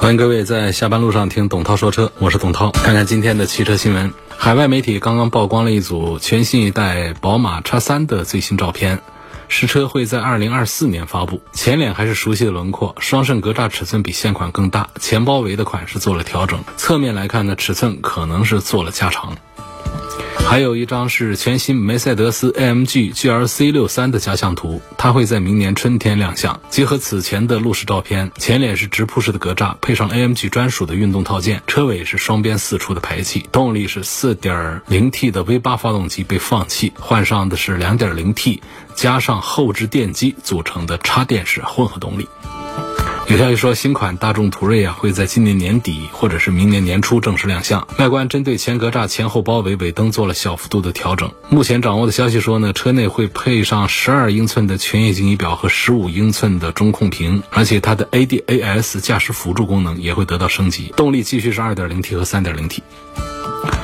欢迎各位在下班路上听董涛说车，我是董涛。看看今天的汽车新闻，海外媒体刚刚曝光了一组全新一代宝马叉三的最新照片。实车会在二零二四年发布，前脸还是熟悉的轮廓，双肾格栅尺寸比现款更大，前包围的款式做了调整，侧面来看呢，尺寸可能是做了加长。还有一张是全新梅赛德斯 AMG GLC 六三的加项图，它会在明年春天亮相。结合此前的路试照片，前脸是直瀑式的格栅，配上 AMG 专属的运动套件，车尾是双边四出的排气，动力是 4.0T 的 V8 发动机被放弃，换上的是 2.0T 加上后置电机组成的插电式混合动力。有消息说，新款大众途锐啊会在今年年底或者是明年年初正式亮相。外观针对前格栅前后包围、尾灯做了小幅度的调整。目前掌握的消息说呢，车内会配上十二英寸的全液晶仪表和十五英寸的中控屏，而且它的 ADAS 驾驶辅助功能也会得到升级。动力继续是 2.0T 和 3.0T。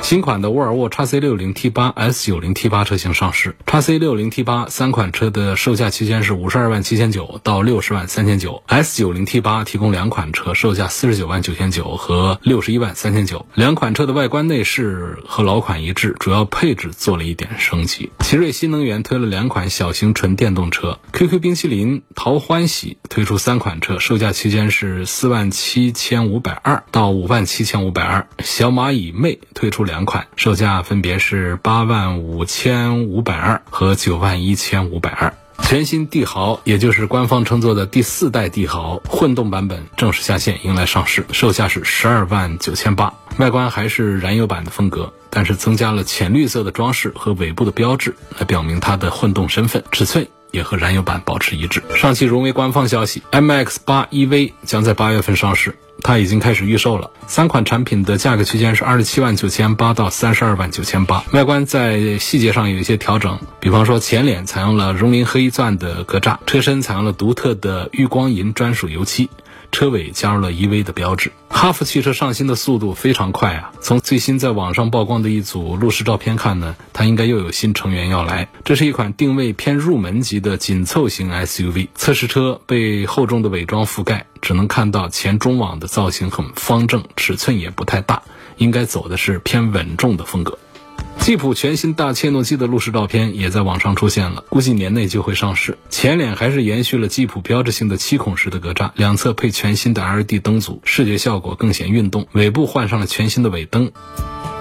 新款的沃尔沃 x C 六零 T 八 S 九零 T 八车型上市，x C 六零 T 八三款车的售价区间是五十二万七千九到六十万三千九，S 九零 T 八提供两款车，售价四十九万九千九和六十一万三千九。两款车的外观内饰和老款一致，主要配置做了一点升级。奇瑞新能源推了两款小型纯电动车，QQ 冰淇淋淘欢喜推出三款车，售价区间是四万七千五百二到五万七千五百二。小蚂蚁魅推推出两款，售价分别是八万五千五百二和九万一千五百二。全新帝豪，也就是官方称作的第四代帝豪混动版本正式下线，迎来上市，售价是十二万九千八。外观还是燃油版的风格，但是增加了浅绿色的装饰和尾部的标志，来表明它的混动身份。尺寸也和燃油版保持一致。上汽荣威官方消息，MX 八 EV 将在八月份上市。它已经开始预售了，三款产品的价格区间是二十七万九千八到三十二万九千八。外观在细节上有一些调整，比方说前脸采用了熔林黑钻的格栅，车身采用了独特的玉光银专属油漆。车尾加入了 EV 的标志，哈弗汽车上新的速度非常快啊！从最新在网上曝光的一组路试照片看呢，它应该又有新成员要来。这是一款定位偏入门级的紧凑型 SUV，测试车被厚重的伪装覆盖，只能看到前中网的造型很方正，尺寸也不太大，应该走的是偏稳重的风格。吉普全新大切诺基的路试照片也在网上出现了，估计年内就会上市。前脸还是延续了吉普标志性的七孔式的格栅，两侧配全新的 LED 灯组，视觉效果更显运动。尾部换上了全新的尾灯。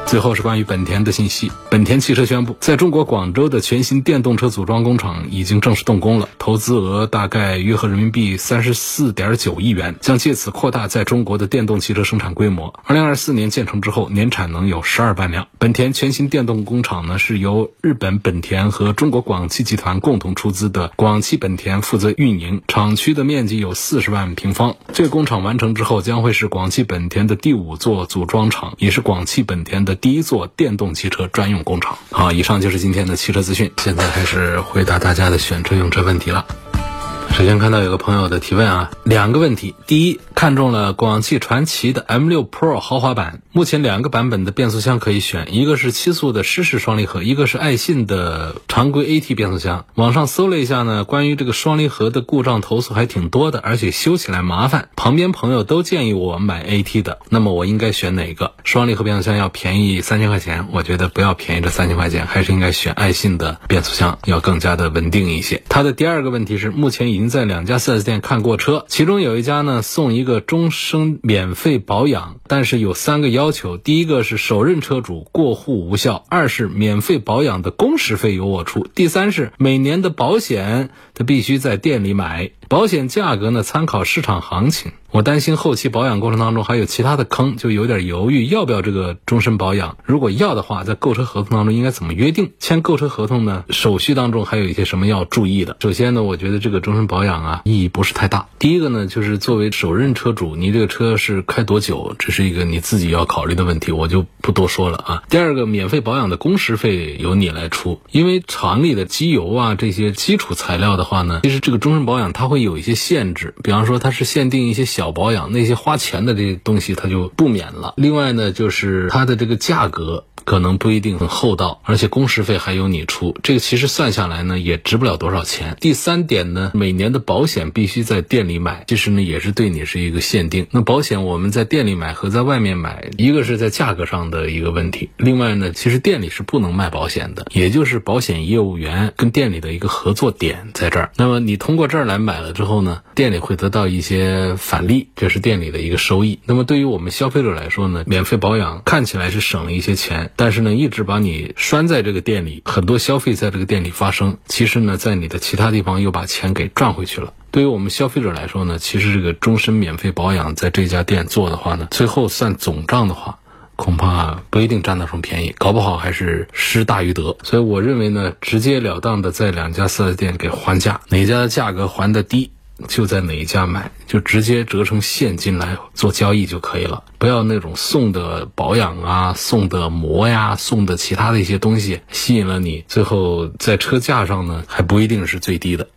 最后是关于本田的信息。本田汽车宣布，在中国广州的全新电动车组装工厂已经正式动工了，投资额大概约合人民币三十四点九亿元，将借此扩大在中国的电动汽车生产规模。二零二四年建成之后，年产能有十二万辆。本田全新电动工厂呢，是由日本本田和中国广汽集团共同出资的，广汽本田负责运营。厂区的面积有四十万平方。这个工厂完成之后，将会是广汽本田的第五座组装厂，也是广汽本田的。第一座电动汽车专用工厂。好，以上就是今天的汽车资讯。现在开始回答大家的选车用车问题了。首先看到有个朋友的提问啊，两个问题。第一，看中了广汽传祺的 M6 Pro 豪华版，目前两个版本的变速箱可以选，一个是七速的湿式双离合，一个是爱信的常规 AT 变速箱。网上搜了一下呢，关于这个双离合的故障投诉还挺多的，而且修起来麻烦。旁边朋友都建议我买 AT 的，那么我应该选哪个？双离合变速箱要便宜三千块钱，我觉得不要便宜这三千块钱，还是应该选爱信的变速箱，要更加的稳定一些。他的第二个问题是，目前已您。在两家 4S 店看过车，其中有一家呢送一个终身免费保养，但是有三个要求：第一个是首任车主过户无效；二是免费保养的工时费由我出；第三是每年的保险他必须在店里买。保险价格呢，参考市场行情。我担心后期保养过程当中还有其他的坑，就有点犹豫要不要这个终身保养。如果要的话，在购车合同当中应该怎么约定？签购车合同呢？手续当中还有一些什么要注意的？首先呢，我觉得这个终身保养啊，意义不是太大。第一个呢，就是作为首任车主，你这个车是开多久，这是一个你自己要考虑的问题，我就不多说了啊。第二个，免费保养的工时费由你来出，因为厂里的机油啊这些基础材料的话呢，其实这个终身保养它会有一些限制，比方说它是限定一些小保养，那些花钱的这些东西它就不免了。另外呢，就是它的这个价格。可能不一定很厚道，而且工时费还由你出，这个其实算下来呢也值不了多少钱。第三点呢，每年的保险必须在店里买，其实呢也是对你是一个限定。那保险我们在店里买和在外面买，一个是在价格上的一个问题，另外呢，其实店里是不能卖保险的，也就是保险业务员跟店里的一个合作点在这儿。那么你通过这儿来买了之后呢，店里会得到一些返利，这是店里的一个收益。那么对于我们消费者来说呢，免费保养看起来是省了一些钱。但是呢，一直把你拴在这个店里，很多消费在这个店里发生，其实呢，在你的其他地方又把钱给赚回去了。对于我们消费者来说呢，其实这个终身免费保养在这家店做的话呢，最后算总账的话，恐怕不一定占到什么便宜，搞不好还是失大于得。所以我认为呢，直截了当的在两家四 S 店给还价，哪家的价格还的低。就在哪一家买，就直接折成现金来做交易就可以了。不要那种送的保养啊、送的膜呀、送的其他的一些东西吸引了你，最后在车价上呢还不一定是最低的。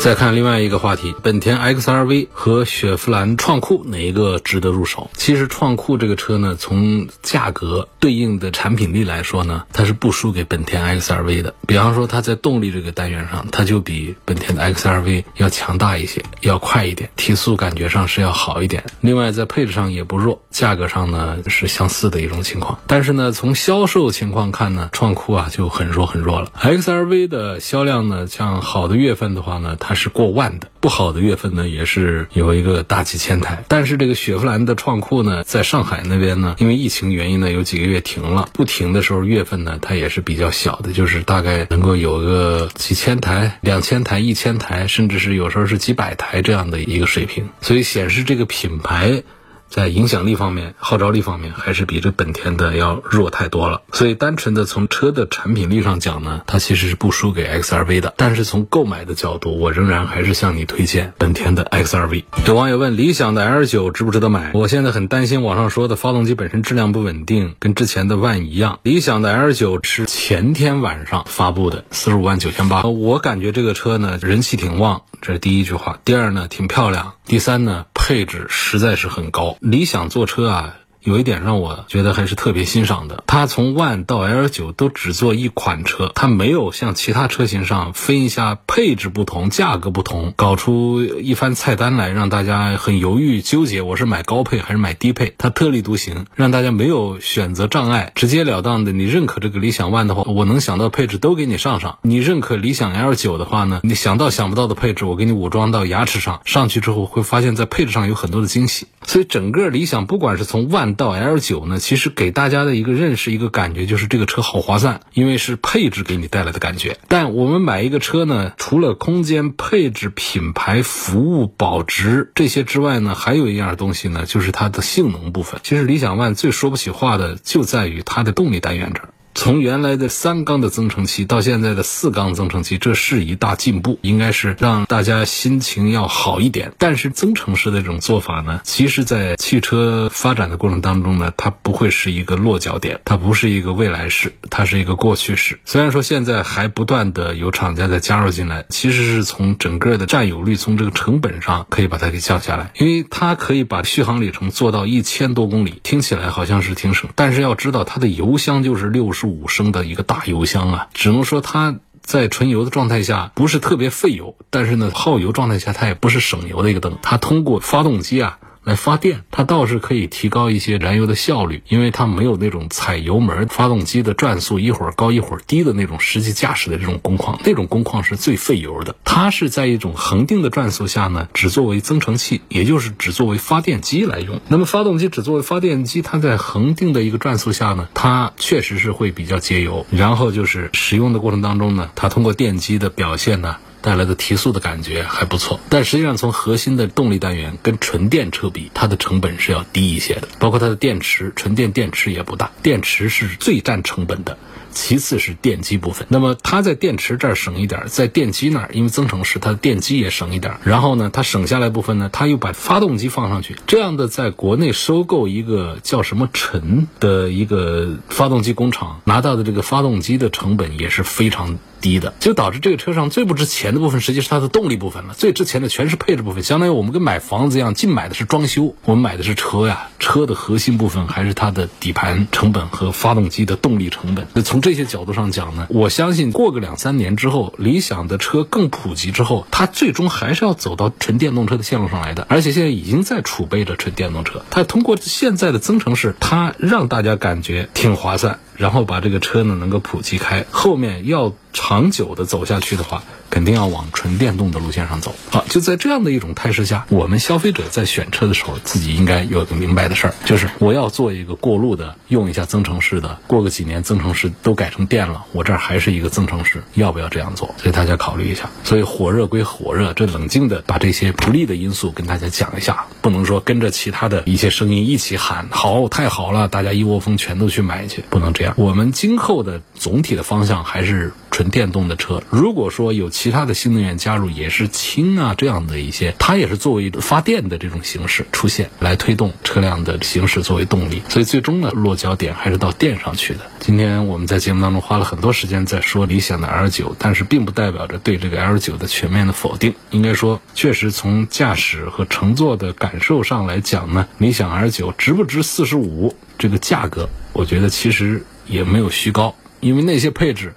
再看另外一个话题，本田 XRV 和雪佛兰创酷哪一个值得入手？其实创酷这个车呢，从价格对应的产品力来说呢，它是不输给本田 XRV 的。比方说，它在动力这个单元上，它就比本田的 XRV 要强大一些，要快一点，提速感觉上是要好一点。另外，在配置上也不弱，价格上呢是相似的一种情况。但是呢，从销售情况看呢，创酷啊就很弱很弱了。XRV 的销量呢，像好的月份的话呢，它它是过万的，不好的月份呢也是有一个大几千台。但是这个雪佛兰的创酷呢，在上海那边呢，因为疫情原因呢，有几个月停了。不停的时候，月份呢它也是比较小的，就是大概能够有个几千台、两千台、一千台，甚至是有时候是几百台这样的一个水平。所以显示这个品牌。在影响力方面、号召力方面，还是比这本田的要弱太多了。所以，单纯的从车的产品力上讲呢，它其实是不输给 XRV 的。但是从购买的角度，我仍然还是向你推荐本田的 XRV。有网友问：理想的 L9 值不值得买？我现在很担心网上说的发动机本身质量不稳定，跟之前的 ONE 一样。理想的 L9 是前天晚上发布的，四十五万九千八。我感觉这个车呢，人气挺旺，这是第一句话。第二呢，挺漂亮。第三呢，配置实在是很高。理想坐车啊。有一点让我觉得还是特别欣赏的，它从 ONE 到 L9 都只做一款车，它没有像其他车型上分一下配置不同、价格不同，搞出一番菜单来让大家很犹豫纠结，我是买高配还是买低配？它特立独行，让大家没有选择障碍，直截了当的，你认可这个理想 ONE 的话，我能想到配置都给你上上；你认可理想 L9 的话呢，你想到想不到的配置，我给你武装到牙齿上，上去之后会发现，在配置上有很多的惊喜。所以整个理想，不管是从 ONE 到 L 九呢，其实给大家的一个认识、一个感觉就是这个车好划算，因为是配置给你带来的感觉。但我们买一个车呢，除了空间、配置、品牌、服务、保值这些之外呢，还有一样东西呢，就是它的性能部分。其实理想 ONE 最说不起话的就在于它的动力单元这儿。从原来的三缸的增程器到现在的四缸增程器，这是一大进步，应该是让大家心情要好一点。但是增程式的这种做法呢，其实，在汽车发展的过程当中呢，它不会是一个落脚点，它不是一个未来式，它是一个过去式。虽然说现在还不断的有厂家在加入进来，其实是从整个的占有率，从这个成本上可以把它给降下来，因为它可以把续航里程做到一千多公里，听起来好像是挺省，但是要知道它的油箱就是六十。五升的一个大油箱啊，只能说它在纯油的状态下不是特别费油，但是呢，耗油状态下它也不是省油的一个灯。它通过发动机啊。来发电，它倒是可以提高一些燃油的效率，因为它没有那种踩油门，发动机的转速一会儿高一会儿低的那种实际驾驶的这种工况，那种工况是最费油的。它是在一种恒定的转速下呢，只作为增程器，也就是只作为发电机来用。那么发动机只作为发电机，它在恒定的一个转速下呢，它确实是会比较节油。然后就是使用的过程当中呢，它通过电机的表现呢。带来的提速的感觉还不错。但实际上，从核心的动力单元跟纯电车比，它的成本是要低一些的，包括它的电池，纯电电池也不大，电池是最占成本的。其次是电机部分，那么它在电池这儿省一点，在电机那儿，因为增程式它的电机也省一点，然后呢，它省下来部分呢，它又把发动机放上去，这样的在国内收购一个叫什么陈的一个发动机工厂拿到的这个发动机的成本也是非常。低的，就导致这个车上最不值钱的部分，实际是它的动力部分了。最值钱的全是配置部分，相当于我们跟买房子一样，净买的是装修，我们买的是车呀。车的核心部分还是它的底盘成本和发动机的动力成本。那从这些角度上讲呢，我相信过个两三年之后，理想的车更普及之后，它最终还是要走到纯电动车的线路上来的。而且现在已经在储备着纯电动车，它通过现在的增程式，它让大家感觉挺划算。然后把这个车呢能够普及开，后面要长久的走下去的话。肯定要往纯电动的路线上走。好，就在这样的一种态势下，我们消费者在选车的时候，自己应该有个明白的事儿，就是我要做一个过路的，用一下增程式的，过个几年增程式都改成电了，我这儿还是一个增程式，要不要这样做？所以大家考虑一下。所以火热归火热，这冷静的把这些不利的因素跟大家讲一下，不能说跟着其他的一些声音一起喊好，太好了，大家一窝蜂全都去买去，不能这样。我们今后的总体的方向还是。纯电动的车，如果说有其他的新能源加入，也是氢啊这样的一些，它也是作为发电的这种形式出现，来推动车辆的行驶作为动力。所以最终呢，落脚点还是到电上去的。今天我们在节目当中花了很多时间在说理想的 L 九，但是并不代表着对这个 L 九的全面的否定。应该说，确实从驾驶和乘坐的感受上来讲呢，理想 L 九值不值四十五这个价格？我觉得其实也没有虚高，因为那些配置。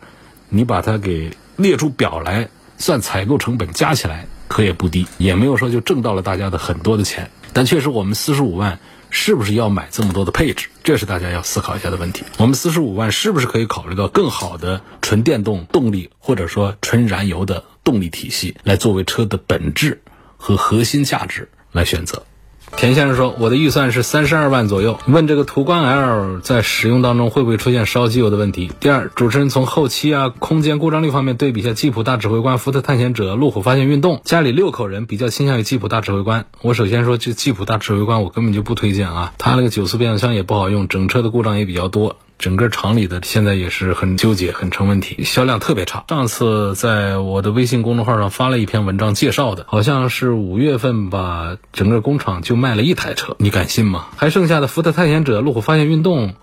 你把它给列出表来，算采购成本加起来可也不低，也没有说就挣到了大家的很多的钱。但确实，我们四十五万是不是要买这么多的配置？这是大家要思考一下的问题。我们四十五万是不是可以考虑到更好的纯电动动力，或者说纯燃油的动力体系，来作为车的本质和核心价值来选择？田先生说：“我的预算是三十二万左右。问这个途观 L 在使用当中会不会出现烧机油的问题？第二，主持人从后期啊、空间、故障率方面对比一下吉普大指挥官、福特探险者、路虎发现运动。家里六口人，比较倾向于吉普大指挥官。我首先说，这吉普大指挥官我根本就不推荐啊，它那个九速变速箱也不好用，整车的故障也比较多。”整个厂里的现在也是很纠结，很成问题，销量特别差。上次在我的微信公众号上发了一篇文章介绍的，好像是五月份吧，整个工厂就卖了一台车，你敢信吗？还剩下的福特探险者、路虎发现运动。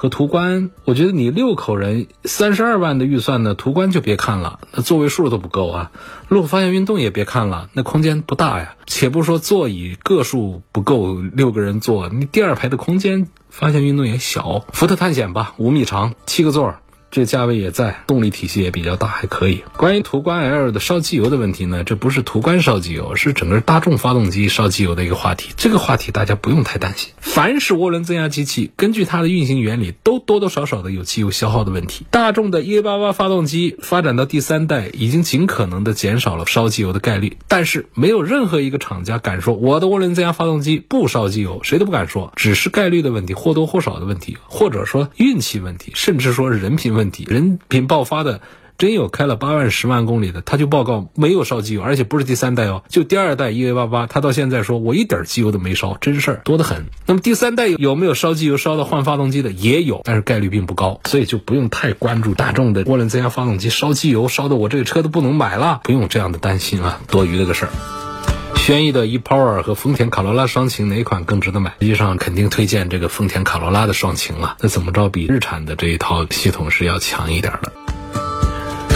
和途观，我觉得你六口人三十二万的预算呢，途观就别看了，那座位数都不够啊。路虎发现运动也别看了，那空间不大呀。且不说座椅个数不够六个人坐，你第二排的空间，发现运动也小。福特探险吧，五米长，七个座儿。这价位也在，动力体系也比较大，还可以。关于途观 L 的烧机油的问题呢，这不是途观烧机油，是整个大众发动机烧机油的一个话题。这个话题大家不用太担心。凡是涡轮增压机器，根据它的运行原理，都多多少少的有机油消耗的问题。大众的 EA88 发动机发展到第三代，已经尽可能的减少了烧机油的概率，但是没有任何一个厂家敢说我的涡轮增压发动机不烧机油，谁都不敢说，只是概率的问题，或多或少的问题，或者说运气问题，甚至说人品。问题人品爆发的，真有开了八万十万公里的，他就报告没有烧机油，而且不是第三代哦，就第二代 EA 八八，他到现在说我一点机油都没烧，真事儿多得很。那么第三代有没有烧机油烧到换发动机的？也有，但是概率并不高，所以就不用太关注大众的涡轮增压发动机烧机油烧的我这个车都不能买了，不用这样的担心啊，多余的个事儿。轩逸的 ePower 和丰田卡罗拉双擎哪款更值得买？实际上肯定推荐这个丰田卡罗拉的双擎了。那怎么着比日产的这一套系统是要强一点的？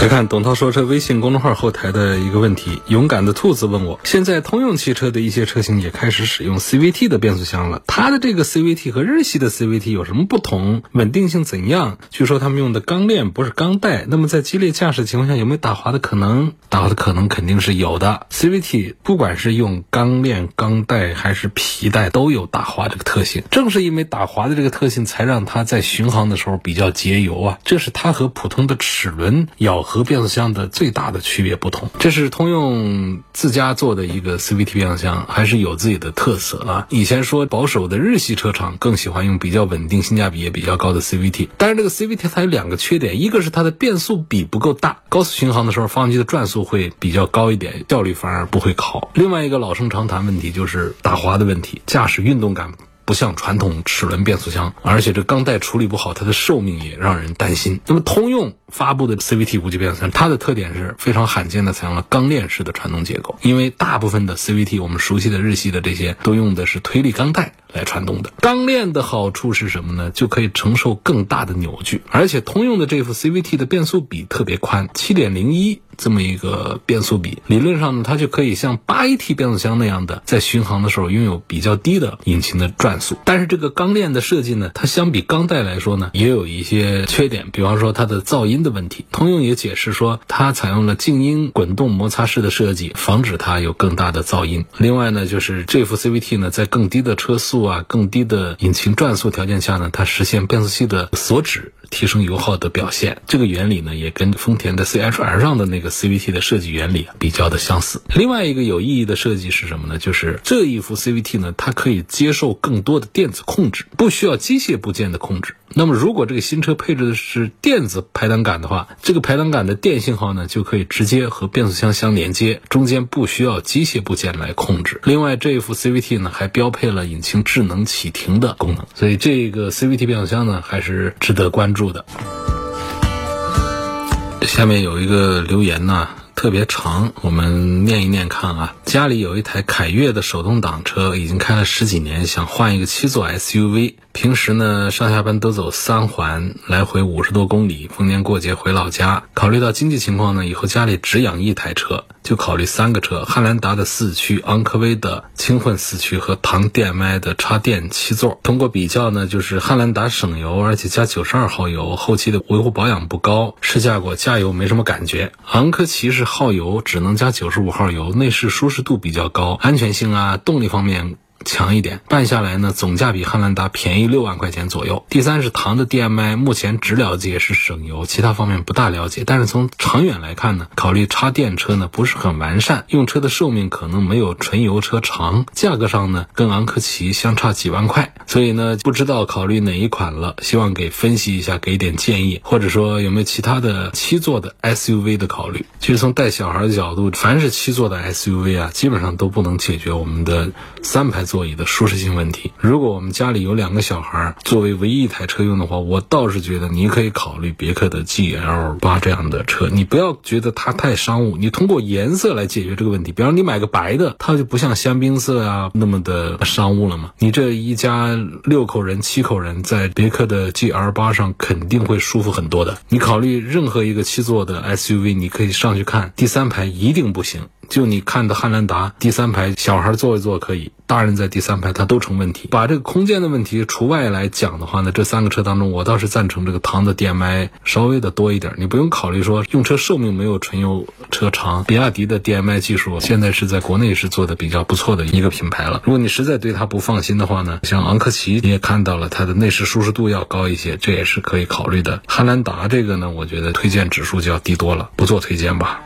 来看董涛说车微信公众号后台的一个问题，勇敢的兔子问我：现在通用汽车的一些车型也开始使用 CVT 的变速箱了，它的这个 CVT 和日系的 CVT 有什么不同？稳定性怎样？据说他们用的钢链不是钢带，那么在激烈驾驶情况下有没有打滑的可能？打滑的可能肯定是有的。CVT 不管是用钢链、钢带还是皮带，都有打滑这个特性。正是因为打滑的这个特性，才让它在巡航的时候比较节油啊。这是它和普通的齿轮咬。和变速箱的最大的区别不同。这是通用自家做的一个 CVT 变速箱，还是有自己的特色啊。以前说保守的日系车厂更喜欢用比较稳定、性价比也比较高的 CVT，但是这个 CVT 它有两个缺点，一个是它的变速比不够大，高速巡航的时候发动机的转速会比较高一点，效率反而不会好。另外一个老生常谈问题就是打滑的问题，驾驶运动感。不像传统齿轮变速箱，而且这钢带处理不好，它的寿命也让人担心。那么通用发布的 CVT 无级变速箱，它的特点是非常罕见的采用了钢链式的传动结构，因为大部分的 CVT 我们熟悉的日系的这些都用的是推力钢带来传动的。钢链的好处是什么呢？就可以承受更大的扭矩，而且通用的这副 CVT 的变速比特别宽，七点零一。这么一个变速比，理论上呢，它就可以像八 AT 变速箱那样的，在巡航的时候拥有比较低的引擎的转速。但是这个钢链的设计呢，它相比钢带来说呢，也有一些缺点，比方说它的噪音的问题。通用也解释说，它采用了静音滚动摩擦式的设计，防止它有更大的噪音。另外呢，就是这副 CVT 呢，在更低的车速啊、更低的引擎转速条件下呢，它实现变速器的锁止，提升油耗的表现。这个原理呢，也跟丰田的 CHR 上的那个 CVT 的设计原理比较的相似。另外一个有意义的设计是什么呢？就是这一副 CVT 呢，它可以接受更多的电子控制，不需要机械部件的控制。那么如果这个新车配置的是电子排挡杆的话，这个排挡杆的电信号呢，就可以直接和变速箱相连接，中间不需要机械部件来控制。另外，这一副 CVT 呢，还标配了引擎智能启停的功能，所以这个 CVT 变速箱呢，还是值得关注的。下面有一个留言呢，特别长，我们念一念看啊。家里有一台凯越的手动挡车，已经开了十几年，想换一个七座 SUV。平时呢，上下班都走三环，来回五十多公里。逢年过节回老家，考虑到经济情况呢，以后家里只养一台车，就考虑三个车：汉兰达的四驱、昂科威的轻混四驱和唐 DM-i 的插电七座。通过比较呢，就是汉兰达省油，而且加九十二号油，后期的维护保养不高。试驾过，加油没什么感觉。昂科旗是耗油，只能加九十五号油，内饰舒适度比较高，安全性啊，动力方面。强一点，办下来呢，总价比汉兰达便宜六万块钱左右。第三是唐的 DM-i，目前只了解是省油，其他方面不大了解。但是从长远来看呢，考虑插电车呢不是很完善，用车的寿命可能没有纯油车长，价格上呢跟昂科旗相差几万块，所以呢不知道考虑哪一款了，希望给分析一下，给点建议，或者说有没有其他的七座的 SUV 的考虑。其实从带小孩的角度，凡是七座的 SUV 啊，基本上都不能解决我们的三排。座椅的舒适性问题。如果我们家里有两个小孩，作为唯一一台车用的话，我倒是觉得你可以考虑别克的 GL 八这样的车。你不要觉得它太商务，你通过颜色来解决这个问题。比方你买个白的，它就不像香槟色啊那么的商务了嘛。你这一家六口人、七口人在别克的 GL 八上肯定会舒服很多的。你考虑任何一个七座的 SUV，你可以上去看，第三排一定不行。就你看的汉兰达，第三排小孩坐一坐可以，大人在第三排它都成问题。把这个空间的问题除外来讲的话呢，这三个车当中，我倒是赞成这个唐的 DM-i 稍微的多一点。你不用考虑说用车寿命没有纯油车长，比亚迪的 DM-i 技术现在是在国内是做的比较不错的一个品牌了。如果你实在对它不放心的话呢，像昂科旗你也看到了，它的内饰舒适度要高一些，这也是可以考虑的。汉兰达这个呢，我觉得推荐指数就要低多了，不做推荐吧。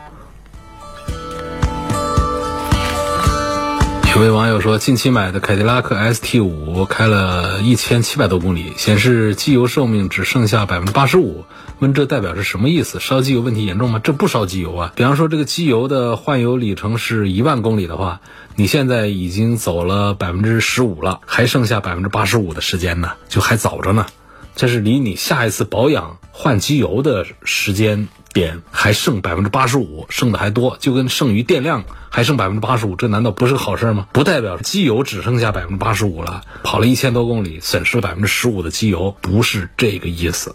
有位网友说，近期买的凯迪拉克 ST 五开了一千七百多公里，显示机油寿命只剩下百分之八十五。问这代表是什么意思？烧机油问题严重吗？这不烧机油啊！比方说，这个机油的换油里程是一万公里的话，你现在已经走了百分之十五了，还剩下百分之八十五的时间呢，就还早着呢。这是离你下一次保养换机油的时间。点还剩百分之八十五，剩的还多，就跟剩余电量还剩百分之八十五，这难道不是个好事吗？不代表机油只剩下百分之八十五了，跑了一千多公里，损失了百分之十五的机油，不是这个意思。